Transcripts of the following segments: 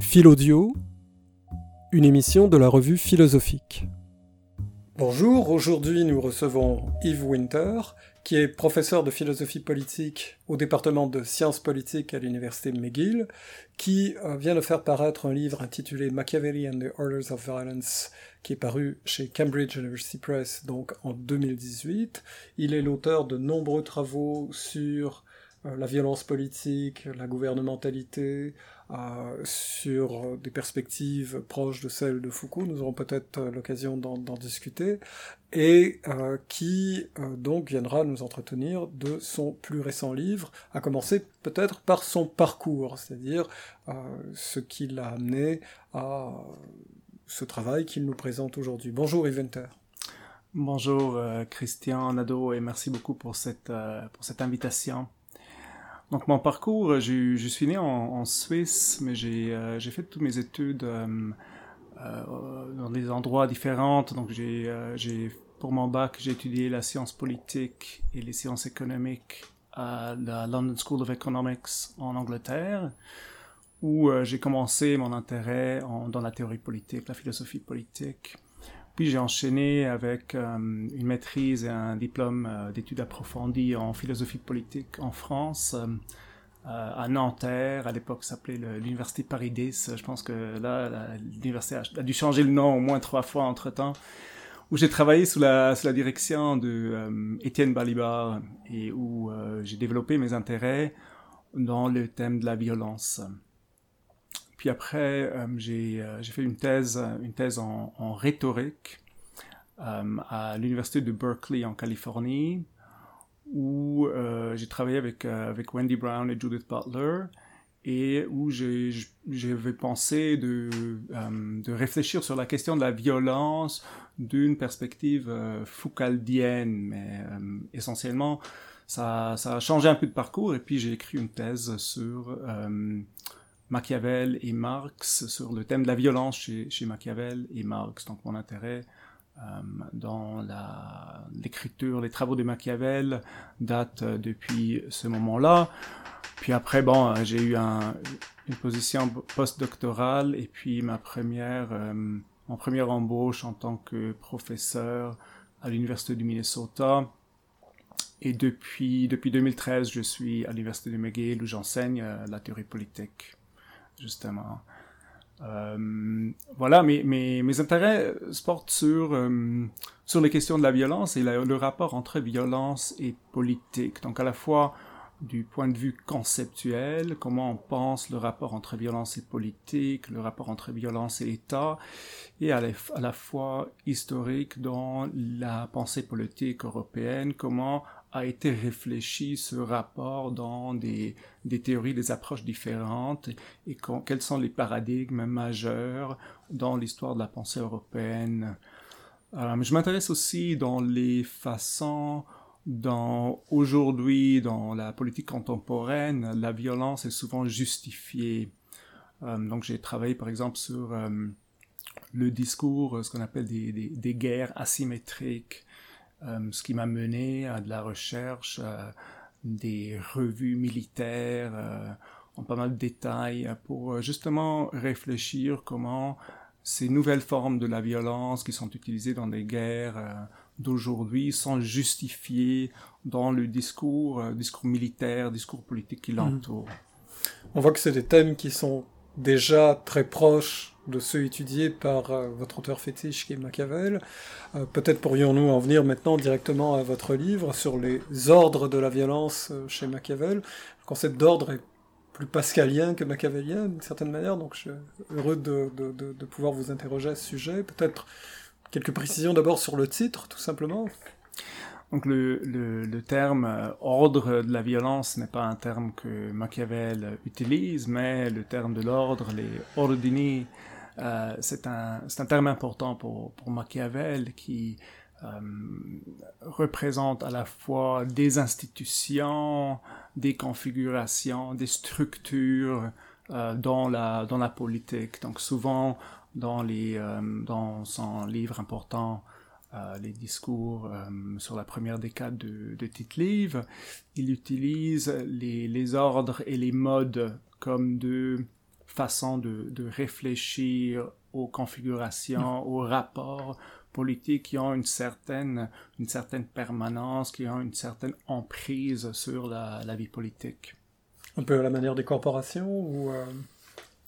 Philaudio, une émission de la revue philosophique. Bonjour, aujourd'hui nous recevons Yves Winter, qui est professeur de philosophie politique au département de sciences politiques à l'université McGill, qui euh, vient de faire paraître un livre intitulé Machiavelli and the Orders of Violence, qui est paru chez Cambridge University Press donc en 2018. Il est l'auteur de nombreux travaux sur euh, la violence politique, la gouvernementalité, sur des perspectives proches de celles de Foucault, nous aurons peut-être euh, l'occasion d'en discuter, et qui donc viendra nous entretenir de son plus récent livre, à commencer peut-être par son parcours, c'est-à-dire ce qui l'a amené à ce travail qu'il nous présente aujourd'hui. Bonjour Yves Bonjour Christian Nadeau et merci beaucoup pour cette, pour cette invitation. Donc mon parcours, je, je suis né en, Suisse, mais j'ai euh, fait toutes mes études euh, euh, dans des endroits différents. Donc j'ai euh, pour mon bac, j'ai étudié la science politique et les sciences économiques à la London School of Economics en Angleterre, où euh, j'ai commencé mon intérêt dans la théorie politique, la philosophie politique. Puis j'ai enchaîné avec euh, une maîtrise et un diplôme euh, d'études approfondies en philosophie politique en France, euh, à Nanterre. À l'époque, s'appelait l'université Paris 10. Je pense que là, l'université a, dû changer le nom au moins trois fois entre temps. Où j'ai travaillé sous la, sous la direction de Étienne Balibar et où j'ai développé mes intérêts dans le thème de la violence. Puis après, euh, euh, j'ai fait une thèse, une thèse en, rhétorique euh, à l'université de Berkeley en Californie, où j'ai travaillé avec, Wendy Brown et Judith Butler, et où j'avais pensé de, réfléchir sur la question de la violence d'une perspective foucaldienne, mais essentiellement, ça a changé un peu de parcours, et puis j'ai écrit une thèse sur Machiavel et Marx sur le thème de la violence chez, chez Machiavel et Marx. Donc mon intérêt euh, dans l'écriture, les travaux de Machiavel date euh, depuis ce moment-là. Puis après, bon, euh, j'ai eu un, une position postdoctorale et puis ma première, euh, première embauche en tant que professeur à l'université du Minnesota. Et depuis, depuis 2013, je suis à l'université de McGill où j'enseigne la théorie politique justement. Euh, voilà, mes, mes, intérêts se portent sur, euh, sur les questions de la violence et le rapport entre violence et politique. Donc à la fois du point de vue conceptuel, comment on pense le rapport entre violence et politique, le rapport entre violence et État, et à la, à la fois historique dans la pensée politique européenne, comment a été réfléchi ce rapport dans des, théories, des approches différentes et quels sont les paradigmes majeurs dans l'histoire de la pensée européenne. Je m'intéresse aussi dans les façons dans aujourd'hui dans la politique contemporaine, la violence est souvent justifiée. Euh, donc j'ai travaillé par exemple sur euh, le discours, ce qu'on appelle des, guerres asymétriques, ce qui m'a mené à de la recherche, euh, des revues militaires, euh, en pas mal de détails, pour justement réfléchir comment ces nouvelles formes de la violence qui sont utilisées dans des guerres d'aujourd'hui sont justifiées dans le discours, discours militaire, discours politique qui mmh. l'entoure. On voit que c'est des thèmes qui sont déjà très proches de ceux étudiés par euh, votre auteur fétiche qui est Machiavel. Euh, peut-être pourrions-nous en venir maintenant directement à votre livre sur les ordres de la violence euh, chez Machiavel. Le concept d'ordre est plus pascalien que machiavélien d'une certaine manière, donc je suis heureux de, de pouvoir vous interroger à ce sujet. Peut-être quelques précisions d'abord sur le titre, tout simplement. Donc le, le, le, terme euh, ordre de la violence n'est pas un terme que Machiavel utilise, mais le terme de l'ordre, les ordini, euh, c'est un, un terme important pour, pour Machiavel qui euh, représente à la fois des institutions, des configurations, des structures euh, dans, la, dans la politique. Donc souvent dans, les, euh, dans son livre important euh, les discours euh, sur la première décade de, de Il utilise les, les, ordres et les modes comme deux façon de, de réfléchir aux configurations, aux rapports politiques qui ont une certaine, une certaine permanence, qui ont une certaine emprise sur la, la vie politique. Un peu à la manière des corporations ou euh,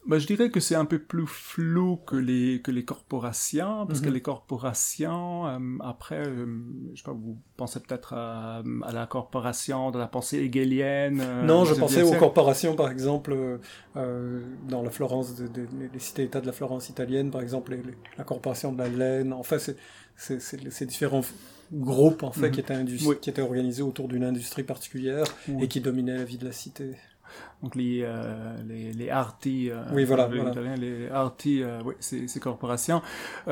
bah, je dirais que c'est un peu plus flou que les que les corporations parce que mhm. les corporations euh, après euh, je sais pas vous pensez peut-être à, à, la corporation de la pensée hegelienne euh, non je pensais aux corporations par exemple dans la Florence des les cités-États de la Florence italienne par exemple la corporation de la laine enfin c'est c'est ces différents groupes en fait mhm. qui étaient qui étaient organisés autour d'une industrie particulière et qui dominaient la vie de la cité donc les euh, les, les arti euh, oui voilà, les arti euh, oui ces, ces corporations.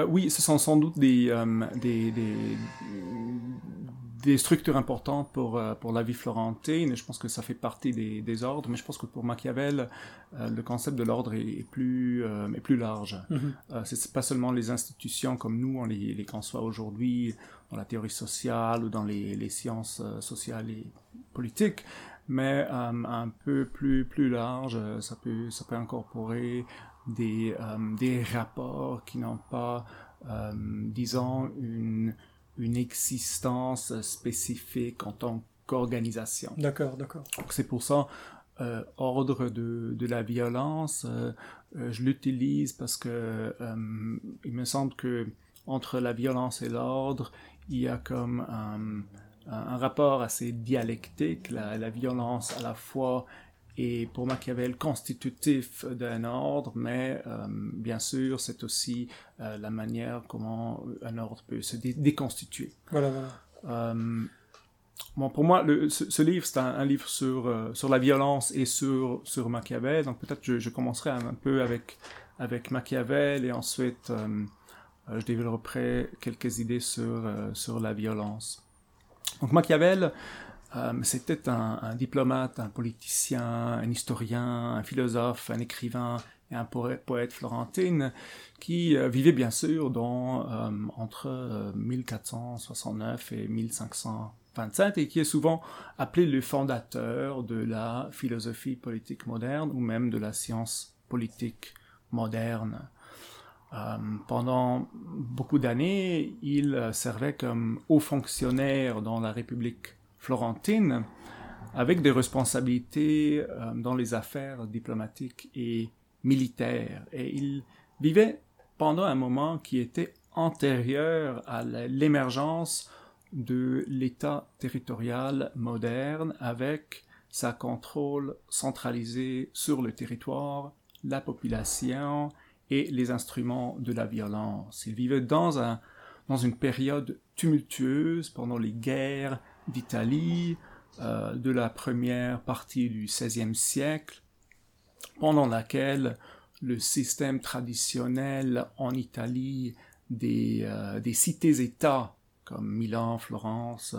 Oui ce sont sans doute des des, des des structures importantes pour pour la vie florentine. Et je pense que ça fait partie des, des ordres. Mais je pense que pour Machiavel le concept de l'ordre est, est, plus est plus large. Mm -hmm. c'est pas seulement les institutions comme nous on les les conçoit aujourd'hui dans la théorie sociale ou dans les, les sciences sociales et politiques mais euh, un peu plus plus large. Euh, ça peut ça peut incorporer des euh, des rapports qui n'ont pas disons une une existence spécifique en tant qu'organisation. D'accord, d'accord. Donc c'est pour ça euh, ordre de, de la violence, euh, je l'utilise parce que il me semble que entre la violence et l'ordre, il y a comme un, rapport assez dialectique, la, la violence à la fois est pour Machiavel constitutif d'un ordre, mais euh, bien sûr c'est aussi euh, la manière comment un ordre peut se dé déconstituer. Voilà, voilà. Euh, bon, pour moi, le, ce, ce, livre c'est un, un, livre sur euh, sur la violence et sur sur Machiavel, donc peut-être je, je commencerai un, un, peu avec avec Machiavel et ensuite euh, je développerai quelques idées sur euh, sur la violence. Donc Machiavel, euh, c'était un, diplomate, un politicien, un historien, un philosophe, un écrivain et un poète, poète florentin qui euh, vivait bien sûr euh, entre 1469 et 1525 et qui est souvent appelé le fondateur de la philosophie politique moderne ou même de la science politique moderne. Euh, pendant beaucoup d'années, il servait comme haut fonctionnaire dans la République florentine, avec des responsabilités euh, dans les affaires diplomatiques et militaires. Et il vivait pendant un moment qui était antérieur à l'émergence de l'État territorial moderne avec sa contrôle centralisé sur le territoire, la population et les instruments de la violence. Il vivait dans, un, dans une période tumultueuse pendant les guerres d'Italie euh, de la première partie du XVIe siècle, pendant laquelle le système traditionnel en Italie des, euh, des cités-États comme Milan, Florence,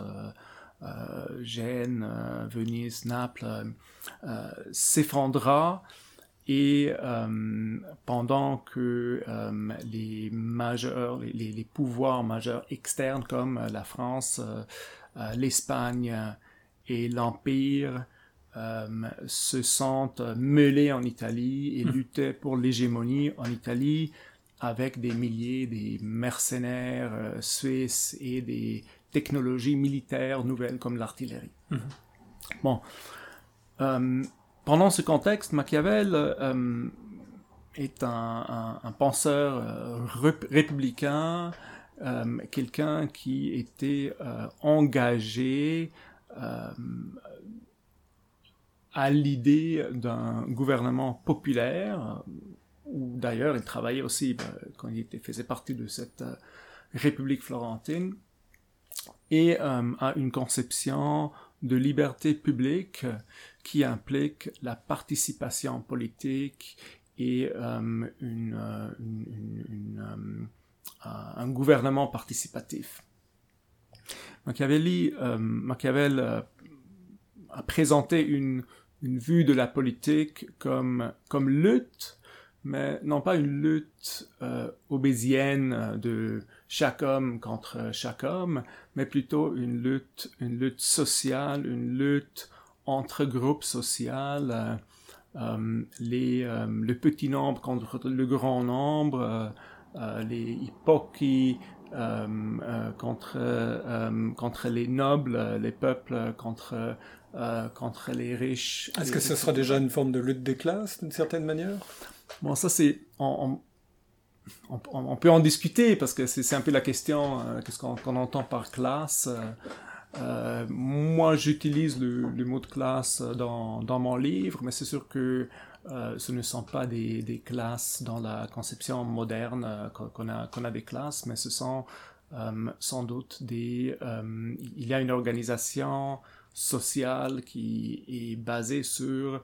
euh, Gênes, Venise, Naples s'effondra et euh, pendant que euh, les majeurs, les, les, pouvoirs majeurs externes comme la France, euh, euh l'Espagne et l'Empire euh, se sentent mêlés en Italie et mmh. luttaient pour l'hégémonie en Italie avec des milliers des mercenaires euh, suisses et des technologies militaires nouvelles comme l'artillerie. Mmh. Bon. Pendant ce contexte, Machiavel euh, est un, penseur euh, républicain, euh, quelqu'un qui était engagé à l'idée d'un gouvernement populaire, où d'ailleurs il travaillait aussi bah, quand il faisait partie de cette République florentine, et à une conception de liberté publique qui implique la participation politique et euh, euh, une euh, un gouvernement participatif. Machiavelli, euh, Machiavel euh, a présenté une, vue de la politique comme, comme lutte, mais non pas une lutte euh, obésienne de chaque homme contre chaque homme, mais plutôt une lutte, une lutte sociale, une lutte entre groupes sociaux, euh, les, le petit nombre contre le grand nombre, les hypocrites contre, contre les nobles, les peuples, contre, contre les riches. Est-ce que ce sera déjà une forme de lutte des classes, d'une certaine manière? Bon, ça c'est... On, on, peut en discuter parce que c'est un peu la question, qu'est-ce qu'on entend par classe. Euh, moi, j'utilise le, mot de classe dans, mon livre, mais c'est sûr que euh, ce ne sont pas des, classes dans la conception moderne euh, qu'on a, a des classes, mais ce sont euh, sans doute des... Euh, il y a une organisation sociale qui est basée sur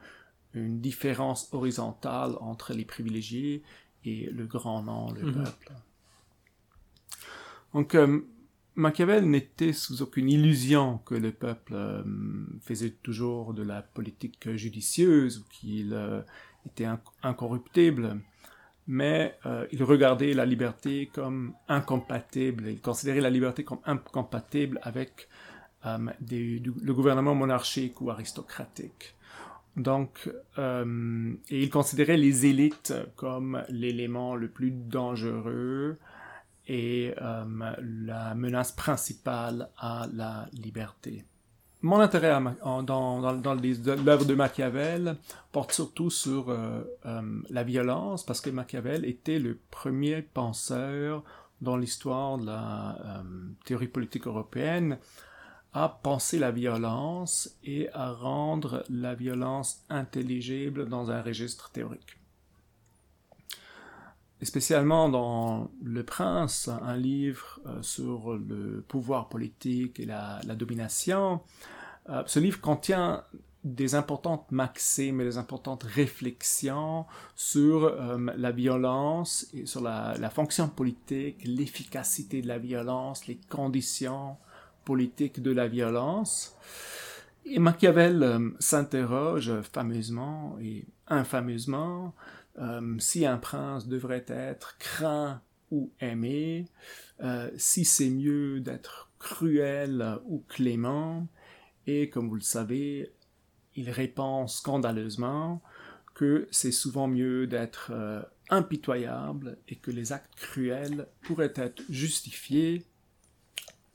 une différence horizontale entre les privilégiés et le grand nom, le mm-hmm. peuple. Donc, Machiavel n'était sous aucune illusion que le peuple euh, faisait toujours de la politique judicieuse ou qu'il euh, était incorruptible, mais euh, il regardait la liberté comme incompatible, il considérait la liberté comme incompatible avec le gouvernement monarchique ou aristocratique. Donc, et il considérait les élites comme l'élément le plus dangereux et euh, la menace principale à la liberté. Mon intérêt dans, l'œuvre de Machiavel porte surtout sur euh, euh, la violence, parce que Machiavel était le premier penseur dans l'histoire de la théorie politique européenne à penser la violence et à rendre la violence intelligible dans un registre théorique spécialement dans Le Prince, un livre euh, sur le pouvoir politique et la, domination. Euh, ce livre contient des importantes maximes et des importantes réflexions sur euh, la violence et sur la fonction politique, l'efficacité de la violence, les conditions de la violence. Et Machiavel s'interroge fameusement et infameusement euh, si un prince devrait être craint ou aimé, euh, si c'est mieux d'être cruel ou clément, et comme vous le savez, il répond scandaleusement que c'est souvent mieux d'être euh, impitoyable et que les actes cruels pourraient être justifiés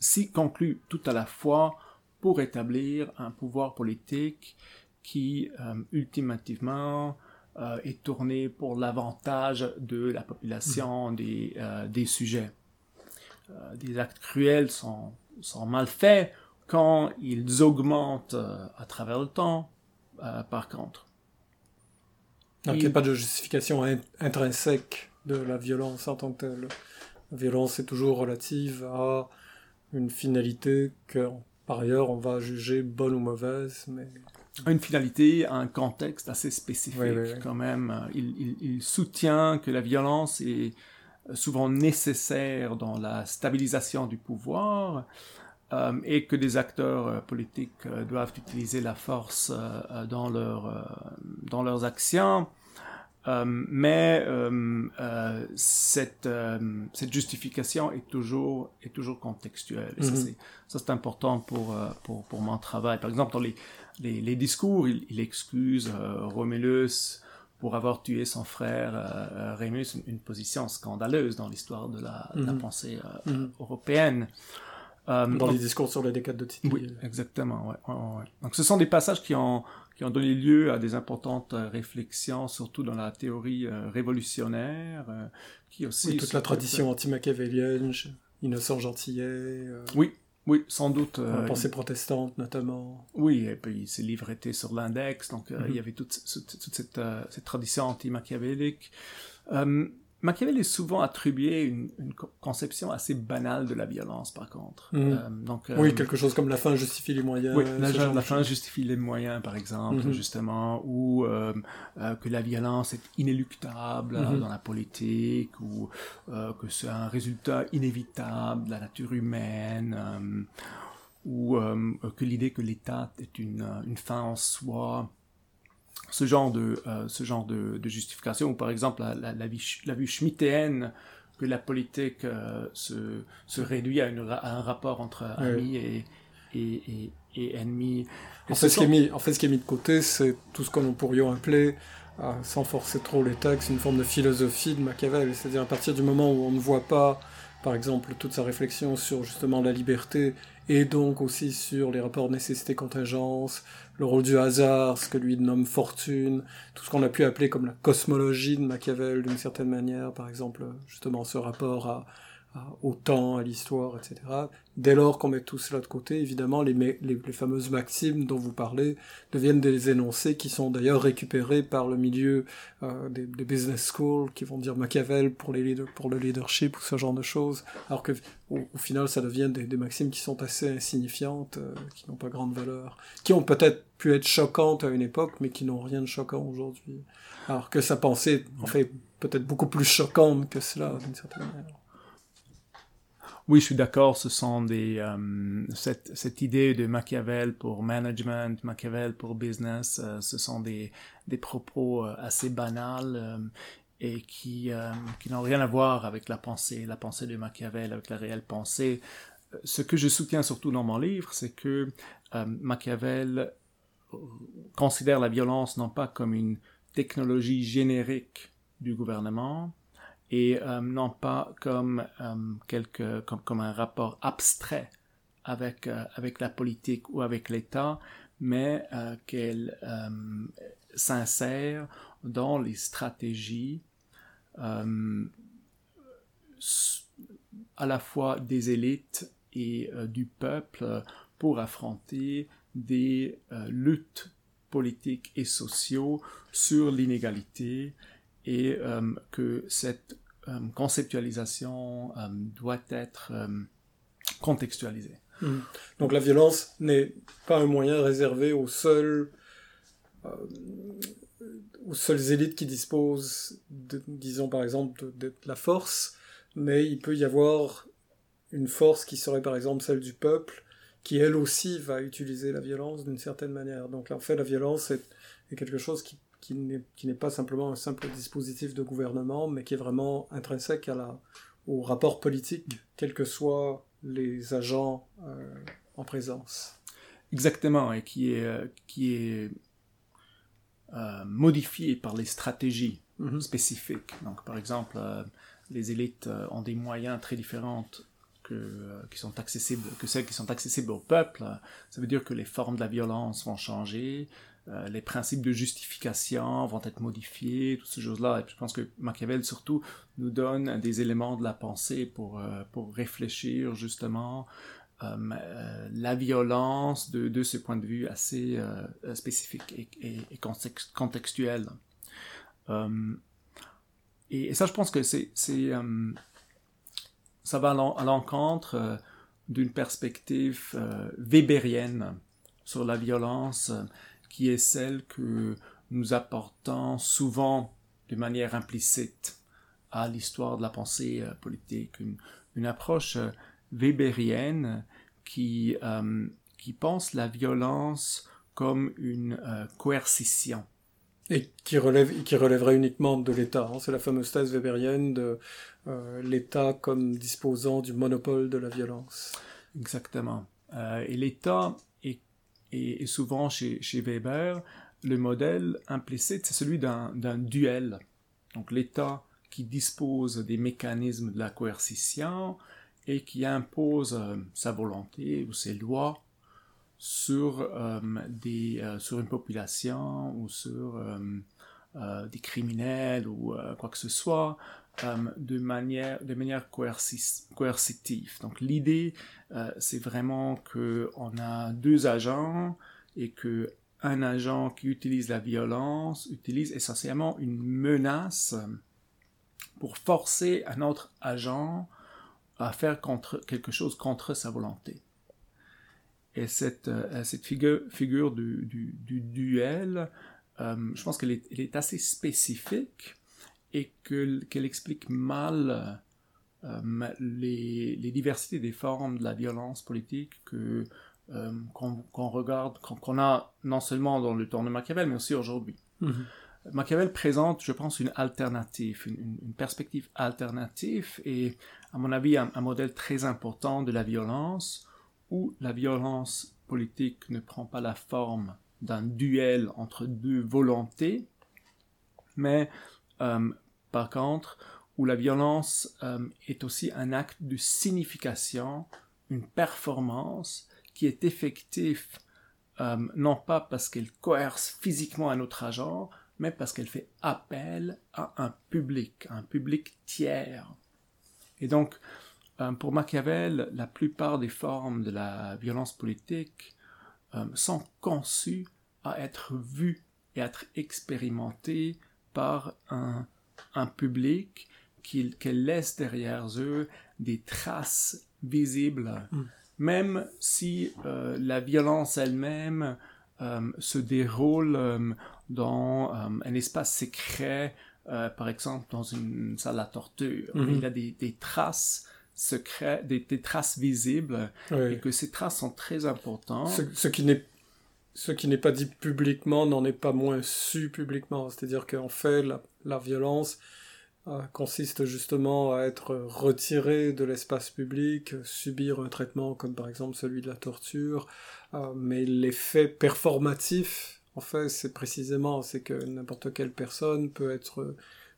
si conclus tout à la fois pour établir un pouvoir politique qui, ultimativement, euh, est tourné pour l'avantage de la population, mhm. des, euh, des sujets. Euh, des actes cruels sont, sont mal faits quand ils augmentent à travers le temps, par contre. Donc il n'y a pas de justification intrinsèque de la violence en tant que telle. La violence est toujours relative à une finalité que, par ailleurs, on va juger bonne ou mauvaise, mais une finalité, un contexte assez spécifique quand même. Il, soutient que la violence est souvent nécessaire dans la stabilisation du pouvoir euh, et que des acteurs euh, politiques euh, doivent utiliser la force dans, leur, dans leurs actions. Mais cette, cette justification est toujours, est toujours contextuelle. Et mm-hmm. ça, c'est important pour, pour, pour mon travail. Par exemple, dans les, les, discours, il, excuse euh, Romulus pour avoir tué son frère euh, Rémus, une, position scandaleuse dans l'histoire de la, mhm. pensée euh, mhm. européenne. dans les discours sur les décades de Titi. Oui, exactement. Ouais, Donc ce sont des passages qui ont, qui ont donné lieu à des importantes réflexions, surtout dans la théorie révolutionnaire, qui aussi... toute la tradition anti-machiavélienne, Innocent Gentillet. Oui, oui, sans doute. la euh, pensée protestante, notamment. Oui, et puis ces livres étaient sur l'index, donc euh, il y mhm. avait toute, toute, cette, euh, cette, tradition anti-machiavélique. Machiavel est souvent attribué une, une, conception assez banale de la violence, par contre. Mhm. Euh, donc, euh, oui, quelque chose comme la fin justifie les moyens. Oui, la, fin justifie les moyens, par exemple, mhm. justement, ou euh, que la violence est inéluctable mhm. dans la politique, ou que c'est un résultat inévitable de la nature humaine, ou que l'idée que l'État est une, une fin en soi ce genre de, euh, ce genre de, de, justification, ou par exemple la, la, la, vie, la vue schmittéenne que la politique euh, se, se réduit à, une, à, un rapport entre amis et, et, et, ennemi. En fait, ce qui est mis, en fait, ce qui est mis de côté, c'est tout ce que l'on pourrait appeler, euh, sans forcer trop les textes, une forme de philosophie de Machiavel. C'est-à-dire à partir du moment où on ne voit pas, par exemple, toute sa réflexion sur justement la liberté et donc aussi sur les rapports nécessité-contingence, le rôle du hasard, ce que lui nomme fortune, tout ce qu'on a pu appeler comme la cosmologie de Machiavel d'une certaine manière, par exemple justement ce rapport à, au temps, à l'histoire, etc. Dès lors qu'on met tout cela de côté, évidemment, les, les, les, fameuses maximes dont vous parlez deviennent des énoncés qui sont d'ailleurs récupérés par le milieu euh, des, des, business schools, qui vont dire Machiavel pour, les pour le leadership ou ce genre de choses, alors que au, final, ça devient des, des, maximes qui sont assez insignifiantes, euh, qui n'ont pas grande valeur, qui ont peut-être pu être choquantes à une époque, mais qui n'ont rien de choquant aujourd'hui. Alors que sa pensée, en fait, peut-être beaucoup plus choquante que cela, d'une certaine manière. Oui, je suis d'accord, ce sont des, euh, cette, cette, idée de Machiavel pour management, Machiavel pour business, euh, ce sont des, des propos euh, assez banals et qui, qui n'ont rien à voir avec la pensée, la pensée de Machiavel, avec la réelle pensée. Ce que je soutiens surtout dans mon livre, c'est que Machiavel considère la violence non pas comme une technologie générique du gouvernement, et euh, non pas comme, euh, quelque, comme, comme, un rapport abstrait avec, euh, avec la politique ou avec l'État, mais qu'elle s'insère dans les stratégies à la fois des élites et du peuple pour affronter des luttes politiques et sociaux sur l'inégalité et que cette conceptualisation euh, doit être euh, contextualisée. Hmm. Donc la violence n'est pas un moyen réservé aux seuls aux seules élites qui disposent, disons par exemple, de, la force, mais il peut y avoir une force qui serait par exemple celle du peuple, qui elle aussi va utiliser la violence d'une certaine manière. Donc en fait, la violence est quelque chose qui qui n'est pas simplement un simple dispositif de gouvernement, mais qui est vraiment intrinsèque à la, au rapport politique, quels que soient les agents euh, en présence. Exactement, et qui est, euh, qui est euh, modifié par les stratégies mm-hmm. spécifiques. Donc, par exemple, les élites ont des moyens très différents que, qui sont accessibles, que celles qui sont accessibles au peuple. Ça veut dire que les formes de la violence vont changer, euh, les principes de justification vont être modifiés, toutes ces choses-là. Et je pense que Machiavel, surtout, nous donne des éléments de la pensée pour, euh, pour réfléchir justement euh, la violence de, de ce point de vue assez spécifique et, et, contextuel. Et, et, ça, je pense que c'est ça va à l'encontre d'une perspective weberienne sur la violence qui est celle que nous apportons souvent de manière implicite à l'histoire de la pensée euh, politique, une, approche euh, weberienne qui, euh, qui pense la violence comme une coercition. Et qui, relève, qui relèverait uniquement de l'État. Hein. C'est la fameuse thèse weberienne de l'État comme disposant du monopole de la violence. Exactement. et l'État et, souvent chez, Weber, le modèle implicite, c'est celui d'un duel. Donc l'État qui dispose des mécanismes de la coercition et qui impose euh, sa volonté ou ses lois sur, euh, des, euh, sur une population ou sur des criminels ou quoi que ce soit, de manière, de coercitive. Donc l'idée, euh, c'est vraiment qu'on a deux agents et que un agent qui utilise la violence utilise essentiellement une menace pour forcer un autre agent à faire quelque chose contre sa volonté. Et cette, euh, figure, du, du, duel, euh, je pense qu'elle est, assez spécifique et qu'elle explique mal euh, les, les, diversités des formes de la violence politique que euh, qu'on regarde, qu'on a non seulement dans le temps de Machiavel, mais aussi aujourd'hui. Mhm. Machiavel présente, je pense, une alternative, une, une, perspective alternative et, à mon avis, un, un, modèle très important de la violence où la violence politique ne prend pas la forme d'un duel entre deux volontés, mais par contre, où la violence euh, est aussi un acte de signification, une performance qui est effective euh, non pas parce qu'elle coerce physiquement un autre agent, mais parce qu'elle fait appel à un public, un public tiers. Et donc, pour Machiavel, la plupart des formes de la violence politique sont conçues à être vues et à être expérimentées par un, un public qui, laisse derrière eux des traces visibles, mm. même si euh, la violence elle-même euh, se déroule euh, dans un espace secret, par exemple dans une salle à torture. Mm-hmm. Il y a des, des traces secrètes, des, des, traces visibles, et que ces traces sont très importantes. Ce, ce qui n'est ce qui n'est pas dit publiquement n'en est pas moins su publiquement. C'est-à-dire qu'en fait, la, violence euh, consiste justement à être retiré de l'espace public, subir un traitement comme par exemple celui de la torture, euh, mais l'effet performatif, en fait, c'est précisément, c'est que n'importe quelle personne peut être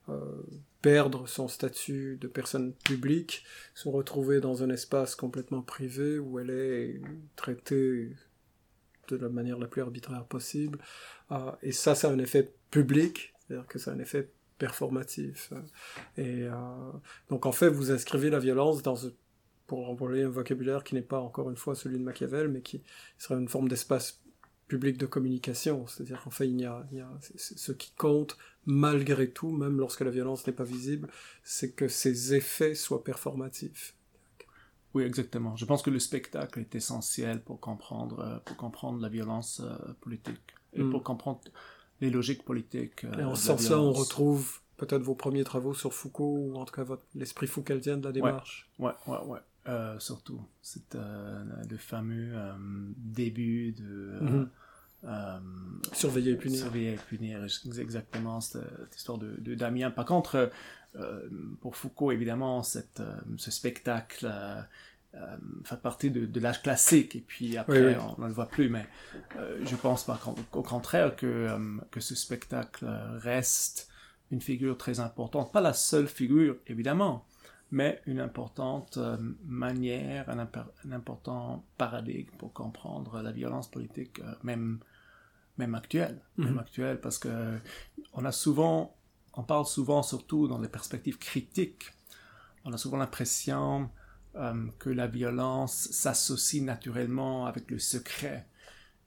euh, perdre son statut de personne publique, se retrouver dans un espace complètement privé où elle est traitée de la manière la plus arbitraire possible. Euh, et ça, ça a un effet public, c'est-à-dire que ça a un effet performatif. Et euh, donc en fait, vous inscrivez la violence dans, pour envoyer un vocabulaire qui n'est pas encore une fois celui de Machiavel, mais qui serait une forme d'espace public de communication. C'est-à-dire qu'en fait, il a ce qui compte malgré tout, même lorsque la violence n'est pas visible, c'est que ses effets soient performatifs. Oui, exactement. Je pense que le spectacle est essentiel pour comprendre, euh, pour comprendre la violence euh, politique et mm. pour comprendre les logiques politiques. Euh, et en ce sens-là, on retrouve peut-être vos premiers travaux sur Foucault ou en tout cas l'esprit foucaultien de la démarche. Ouais, ouais, ouais. ouais. surtout, c'est le fameux début de. Mm-hmm. surveiller et punir. Surveiller et punir, exactement, cette, histoire de, de, Damien. Par contre, euh, pour Foucault, évidemment, cette, euh, ce spectacle euh, fait partie de, l'âge classique, et puis après, on ne le voit plus, mais je pense pas au contraire que, que ce spectacle reste une figure très importante, pas la seule figure, évidemment, mais une importante manière, un, important paradigme pour comprendre la violence politique, même, même actuelle, même mhm. actuelle, parce que on a souvent on parle souvent, surtout dans les perspectives critiques, on a souvent l'impression euh, que la violence s'associe naturellement avec le secret.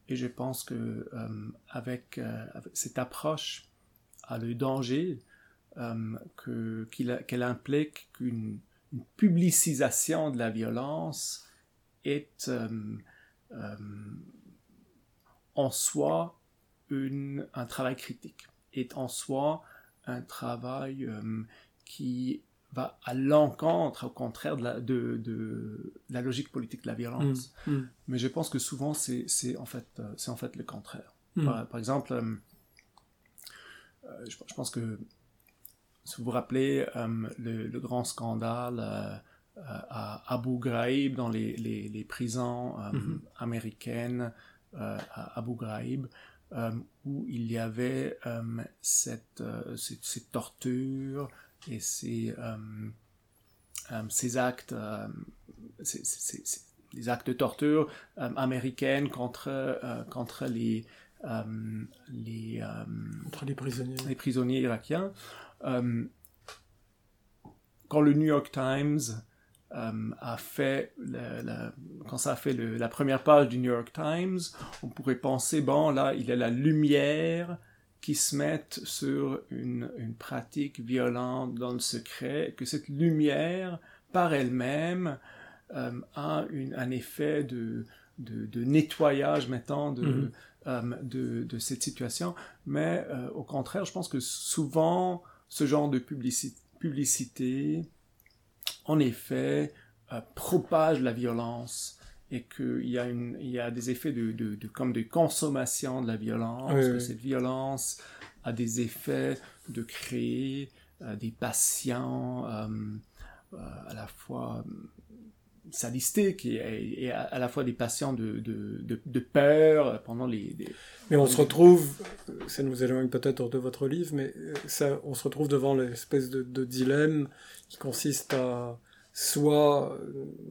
Et je pense que euh, avec, euh, cette approche à le danger qu'elle implique qu'une publicisation de la violence est en soi un travail critique, est en soi un travail euh, qui va à l'encontre, au contraire, de la, de, de, la logique politique de la violence. Mm, mm. Mais je pense que souvent, c'est en, fait, euh, c'est en fait le contraire. Mm. Par, exemple, euh, je, pense que, si vous vous rappelez, le, grand scandale à Abu Ghraib, dans les, les, les prisons mm-hmm. américaines à Abu Ghraib, euh, où il y avait euh, cette, euh, ces, ces, tortures et ces, ces actes, ces, ces, les actes de torture américaines contre, contre les, les, contre les prisonniers, les prisonniers irakiens. quand le New York Times euh, a fait, quand ça a fait la première page du New York Times, on pourrait penser, bon, là, il y a la lumière qui se met sur une, une pratique violente dans le secret, que cette lumière, par elle-même, euh, a une, un effet de, de, de nettoyage, maintenant, de, mm-hmm. euh, de, de, cette situation. Mais au contraire, je pense que souvent, ce genre de publicité en effet, euh, propage la violence et qu'il y, a il y a des effets de, de, comme de consommation de la violence, que cette violence a des effets de créer euh, des patients euh, à la fois sadistique et, à, la fois des patients de, de, de, peur pendant les, Mais on se retrouve, ça nous éloigne peut-être de votre livre, mais ça, on se retrouve devant l'espèce de, de dilemme qui consiste à soit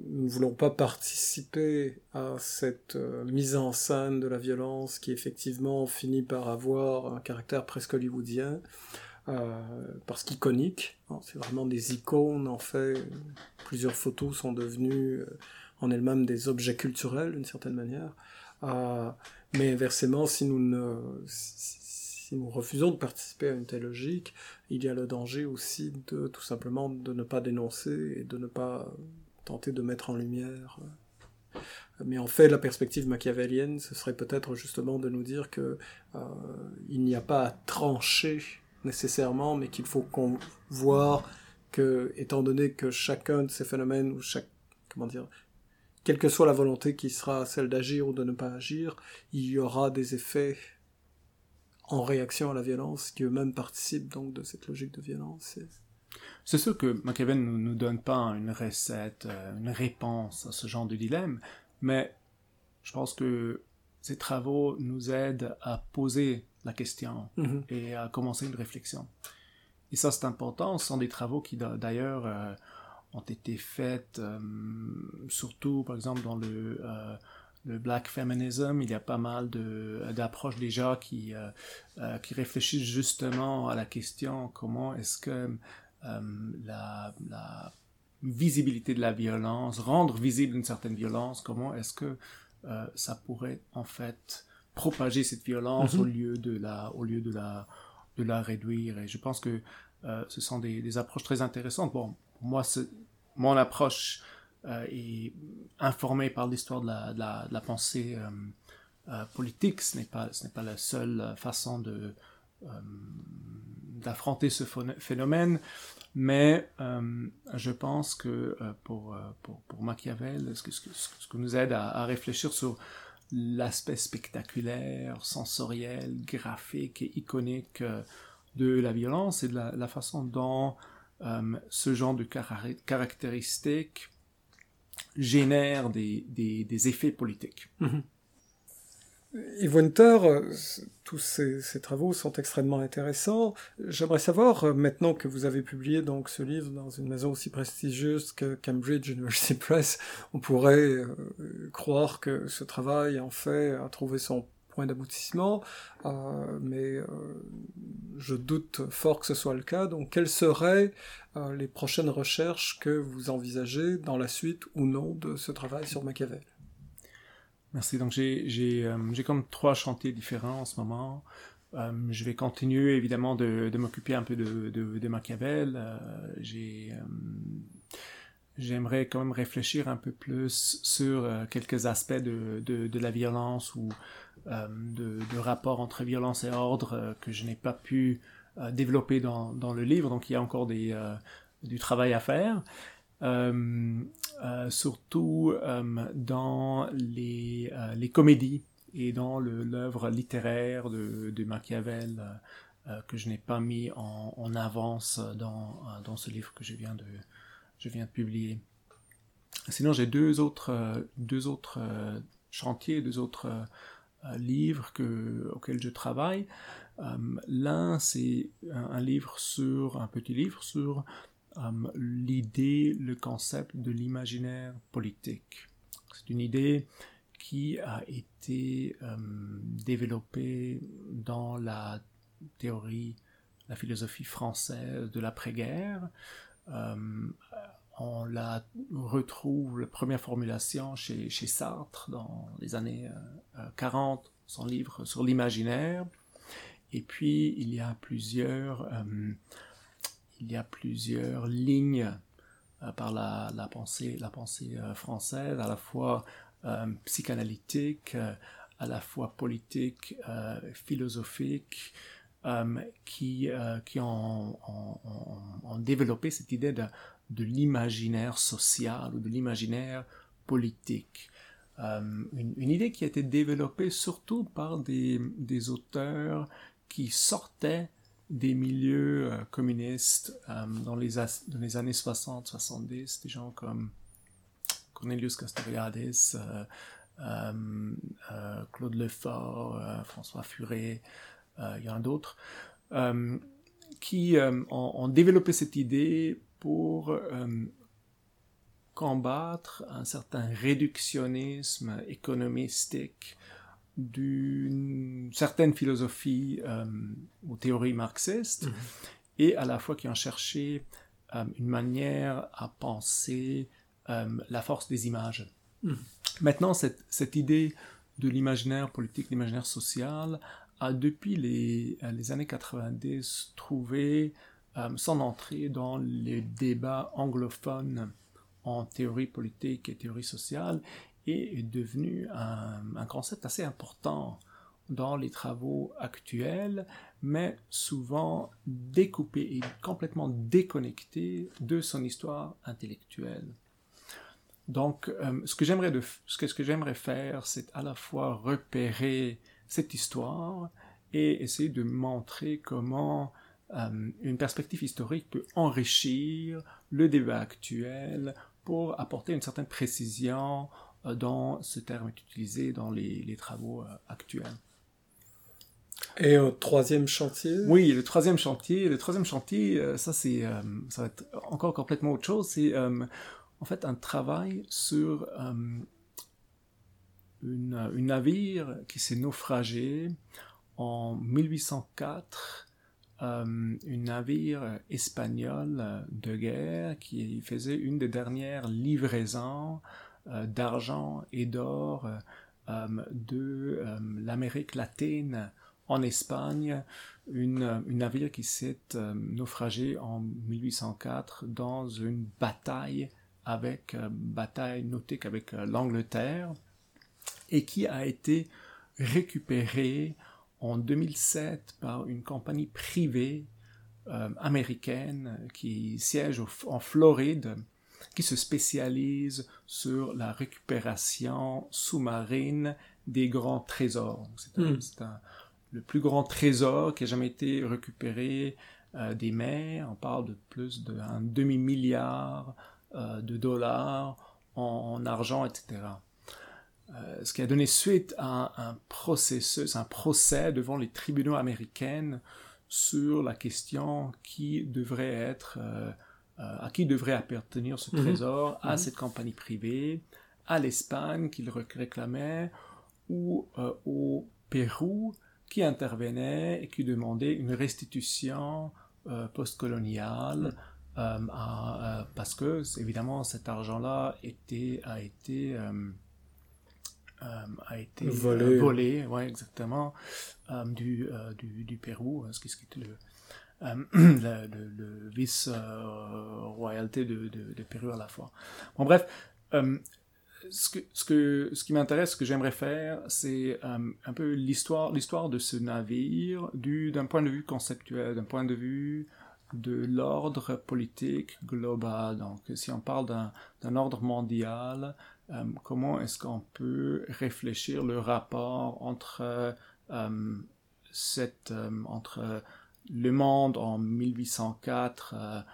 nous ne voulons pas participer à cette euh, mise en scène de la violence qui effectivement finit par avoir un caractère presque hollywoodien, euh, parce qu'iconique, c'est vraiment des icônes en fait, plusieurs photos sont devenues euh, en elles-mêmes des objets culturels d'une certaine manière, mais inversement si nous ne... si nous refusons de participer à une telle logique, il y a le danger aussi de tout simplement de ne pas dénoncer et de ne pas tenter de mettre en lumière. Mais en fait, la perspective machiavélienne, ce serait peut-être justement de nous dire que euh, il n'y a pas à trancher nécessairement, mais qu'il faut qu'on voir que, étant donné que chacun de ces phénomènes ou chaque, comment dire, quelle que soit la volonté qui sera celle d'agir ou de ne pas agir, il y aura des effets en réaction à la violence, qui eux-mêmes participent donc de cette logique de violence. C'est sûr que Machiavel ne nous donne pas une recette, euh, une réponse à ce genre de dilemme, mais je pense que ces travaux nous aident à poser la question mm-hmm. et à commencer une réflexion. Et ça, c'est important. Ce sont des travaux qui, d'ailleurs, euh, ont été faits euh, surtout, par exemple, dans le le black feminism, il y a pas mal d'approches déjà qui, euh, euh, qui réfléchissent justement à la question comment est-ce que euh, la, la, visibilité de la violence, rendre visible une certaine violence, comment est-ce que ça pourrait en fait propager cette violence au lieu de la, au lieu de la, de la réduire. Et je pense que ce sont des, des, approches très intéressantes. Bon, moi, mon approche euh, et informé par l'histoire de la, de, la, pensée euh, euh, politique. Ce n'est pas, ce n'est pas la seule façon de d'affronter ce phénomène, mais je pense que pour, pour, pour, Machiavel, ce, que, ce, que, nous aide à, à réfléchir sur l'aspect spectaculaire, sensoriel, graphique et iconique de la violence et de la, façon dont ce genre de caractéristiques génère des, des, effets politiques. Mhm. Yves Winter, tous ces, travaux sont extrêmement intéressants. J'aimerais savoir, euh, maintenant que vous avez publié donc ce livre dans une maison aussi prestigieuse que Cambridge University Press, on pourrait euh, croire que ce travail en fait a trouvé son point d'aboutissement, euh, mais je doute fort que ce soit le cas. Donc, quelles seraient les prochaines recherches que vous envisagez dans la suite ou non de ce travail sur Machiavel? Merci. Donc, j'ai comme trois chantiers différents en ce moment. je vais continuer évidemment de, m'occuper un peu de, de, Machiavel. j'ai j'aimerais quand même réfléchir un peu plus sur quelques aspects de, de, de, la violence ou euh, de, de, rapport entre violence et ordre euh, que je n'ai pas pu euh, développer dans, dans, le livre, donc il y a encore des, du travail à faire. Surtout dans les, les, comédies et dans l'œuvre littéraire de, Machiavel que je n'ai pas mis en, en avance dans, dans, ce livre que je viens de, je viens de publier. Sinon, j'ai deux autres, deux autres chantiers, deux autres livre que, auquel je travaille. Euh, l'un, c'est un, livre sur, un petit livre sur euh, l'idée, le concept de l'imaginaire politique. C'est une idée qui a été euh, développée dans la théorie, la philosophie française de l'après-guerre on la retrouve, la première formulation chez, chez Sartre dans les années 40, euh, son livre sur l'imaginaire. Et puis il y a plusieurs, euh, il y a plusieurs lignes euh, par la, pensée, pensée française, à la fois psychanalytique, à la fois politique, philosophique, qui, ont, développé cette idée de l'imaginaire social ou de l'imaginaire politique. Euh, une, idée qui a été développée surtout par des auteurs qui sortaient des milieux euh, communistes euh, dans, les années 60-70, des gens comme Cornelius Castoriadis, Claude Lefort, François Furet, il y en a d'autres, qui ont, développé cette idée pour combattre un certain réductionnisme économistique d'une certaine philosophie euh, ou théorie marxiste, mhm. et à la fois qui ont cherché euh, une manière à penser euh, la force des images. Mhm. Maintenant, cette, cette, idée de l'imaginaire politique, l'imaginaire social, a depuis les, les années 90 trouvé son entrée dans les débats anglophones en théorie politique et théorie sociale est devenu un, concept assez important dans les travaux actuels, mais souvent découpé et complètement déconnecté de son histoire intellectuelle. Donc, euh, ce que j'aimerais ce que, faire, c'est à la fois repérer cette histoire et essayer de montrer comment euh, une perspective historique peut enrichir le débat actuel pour apporter une certaine précision euh, dont ce terme est utilisé dans les, travaux euh, actuels. Et un troisième chantier? Oui, le troisième chantier. Le troisième chantier, euh, ça c'est, ça va être encore complètement autre chose. C'est en fait un travail sur une, une, navire qui s'est naufragé en 1804 euh, une navire espagnol de guerre qui faisait une des dernières livraisons d'argent et d'or euh, de l'Amérique latine en Espagne, une, une navire qui s'est naufragé en 1804 dans une bataille avec bataille nautique avec l'Angleterre et qui a été récupérée en 2007 par une compagnie privée euh, américaine qui siège en Floride, qui se spécialise sur la récupération sous-marine des grands trésors. C'est hmm. le plus grand trésor qui a jamais été récupéré euh, des mers. On parle de plus d'un demi-milliard euh, de dollars en, argent, etc. Euh, ce qui a donné suite à un, processus, un procès devant les tribunaux américains sur la question qui devrait être, à qui devrait appartenir ce mhm. trésor, à mhm. cette compagnie privée, à l'Espagne qui le réclamait, ou au Pérou qui intervenait et qui demandait une restitution postcoloniale. Mhm. parce que évidemment cet argent-là était, a été euh, a été volé, volé ouais, exactement, euh, du, euh, du, du, Pérou, ce qui, ce qui était le, le, le, vice-royauté de, de, de, Pérou à la fois. Bon, bref, ce, que, ce, que, ce qui m'intéresse, ce que j'aimerais faire, c'est un peu l'histoire, l'histoire de ce navire du, d'un point de vue conceptuel, d'un point de vue de l'ordre politique global. Donc, si on parle d'un, ordre mondial, euh, comment est-ce qu'on peut réfléchir le rapport entre, euh, cette, euh, entre le monde en 1804,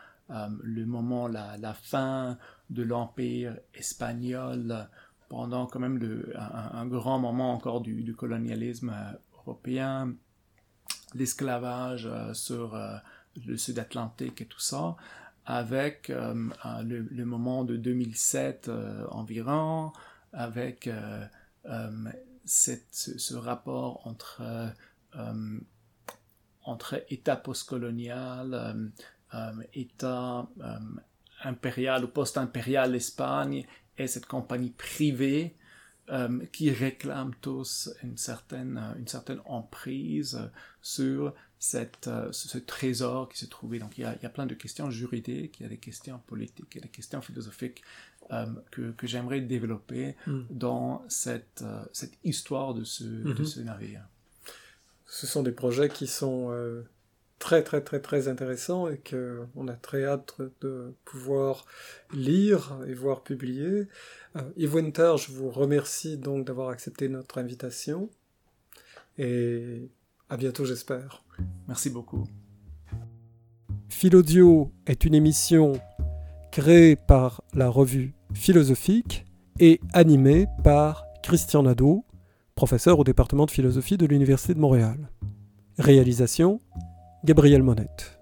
le moment, la, fin de l'empire espagnol, pendant quand même le, un, grand moment encore du, colonialisme européen, l'esclavage sur le sud Atlantique et tout ça, avec euh, le, le, moment de 2007 euh, environ, avec euh, cette, ce, rapport entre, entre État postcolonial, État impérial ou post-impérial Espagne et cette compagnie privée qui réclament tous une certaine, une certaine emprise sur cette, euh, ce trésor qui se trouvait. Donc il y, a, il y, a, plein de questions juridiques, il y a des questions politiques, il y a des questions philosophiques euh, que, que j'aimerais développer hmm. dans cette, euh, cette histoire de ce, de mhm. ce navire. Ce sont des projets qui sont très très très très intéressants et qu'on a très hâte de pouvoir lire et voir publier. Yves Winter, je vous remercie donc d'avoir accepté notre invitation et à bientôt j'espère. Merci beaucoup. Philodio est une émission créée par la revue philosophique et animé par Christian Nadeau, professeur au département de philosophie de l'Université de Montréal. Réalisation Gabriel Monette.